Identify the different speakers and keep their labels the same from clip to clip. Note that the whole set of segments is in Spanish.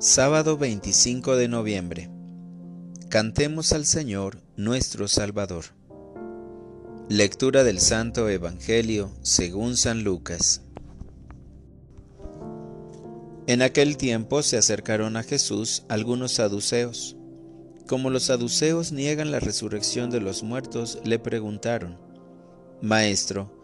Speaker 1: Sábado 25 de noviembre. Cantemos al Señor nuestro Salvador. Lectura del Santo Evangelio según San Lucas. En aquel tiempo se acercaron a Jesús algunos saduceos. Como los saduceos niegan la resurrección de los muertos, le preguntaron, Maestro,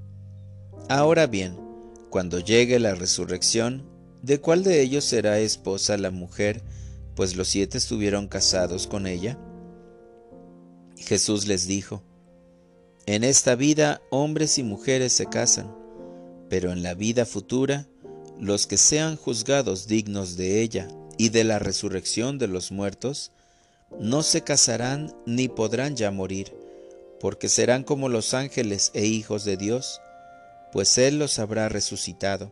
Speaker 1: Ahora bien, cuando llegue la resurrección, ¿de cuál de ellos será esposa la mujer, pues los siete estuvieron casados con ella? Jesús les dijo, En esta vida hombres y mujeres se casan, pero en la vida futura, los que sean juzgados dignos de ella y de la resurrección de los muertos, no se casarán ni podrán ya morir, porque serán como los ángeles e hijos de Dios, pues Él los habrá resucitado.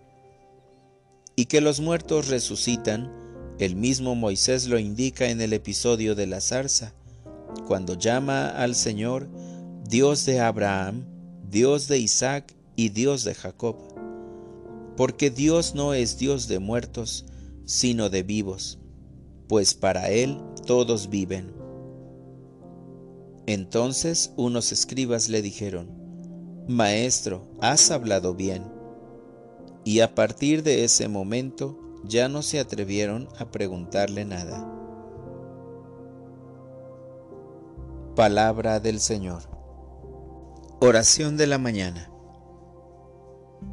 Speaker 1: Y que los muertos resucitan, el mismo Moisés lo indica en el episodio de la zarza, cuando llama al Señor Dios de Abraham, Dios de Isaac y Dios de Jacob. Porque Dios no es Dios de muertos, sino de vivos, pues para Él todos viven. Entonces unos escribas le dijeron, Maestro, has hablado bien. Y a partir de ese momento ya no se atrevieron a preguntarle nada. Palabra del Señor. Oración de la mañana.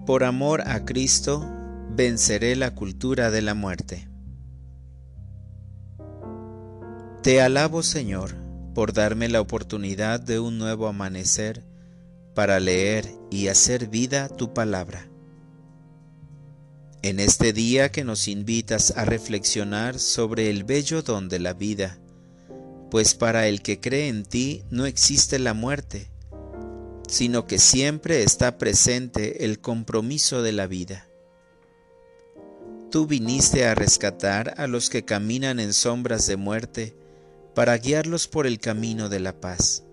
Speaker 1: Por amor a Cristo, venceré la cultura de la muerte. Te alabo, Señor, por darme la oportunidad de un nuevo amanecer para leer y hacer vida tu palabra. En este día que nos invitas a reflexionar sobre el bello don de la vida, pues para el que cree en ti no existe la muerte, sino que siempre está presente el compromiso de la vida. Tú viniste a rescatar a los que caminan en sombras de muerte para guiarlos por el camino de la paz.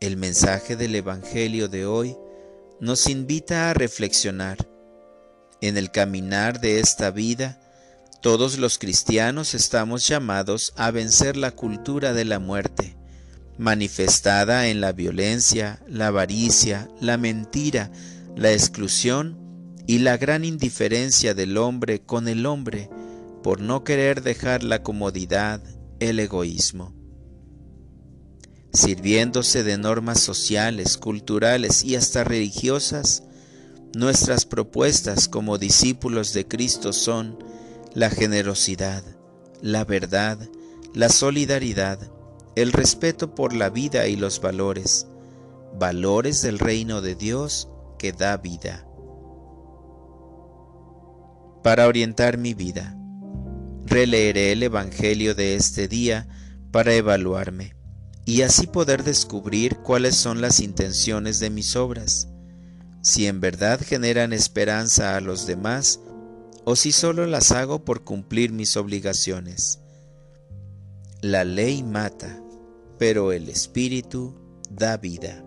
Speaker 1: El mensaje del Evangelio de hoy nos invita a reflexionar. En el caminar de esta vida, todos los cristianos estamos llamados a vencer la cultura de la muerte, manifestada en la violencia, la avaricia, la mentira, la exclusión y la gran indiferencia del hombre con el hombre por no querer dejar la comodidad, el egoísmo sirviéndose de normas sociales, culturales y hasta religiosas, nuestras propuestas como discípulos de Cristo son la generosidad, la verdad, la solidaridad, el respeto por la vida y los valores, valores del reino de Dios que da vida. Para orientar mi vida, releeré el Evangelio de este día para evaluarme y así poder descubrir cuáles son las intenciones de mis obras, si en verdad generan esperanza a los demás o si solo las hago por cumplir mis obligaciones. La ley mata, pero el Espíritu da vida.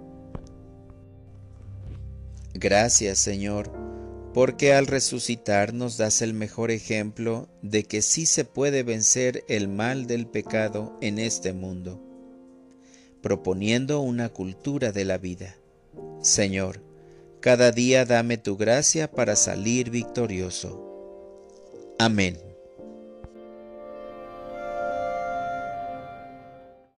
Speaker 1: Gracias Señor, porque al resucitar nos das el mejor ejemplo de que sí se puede vencer el mal del pecado en este mundo proponiendo una cultura de la vida. Señor, cada día dame tu gracia para salir victorioso. Amén.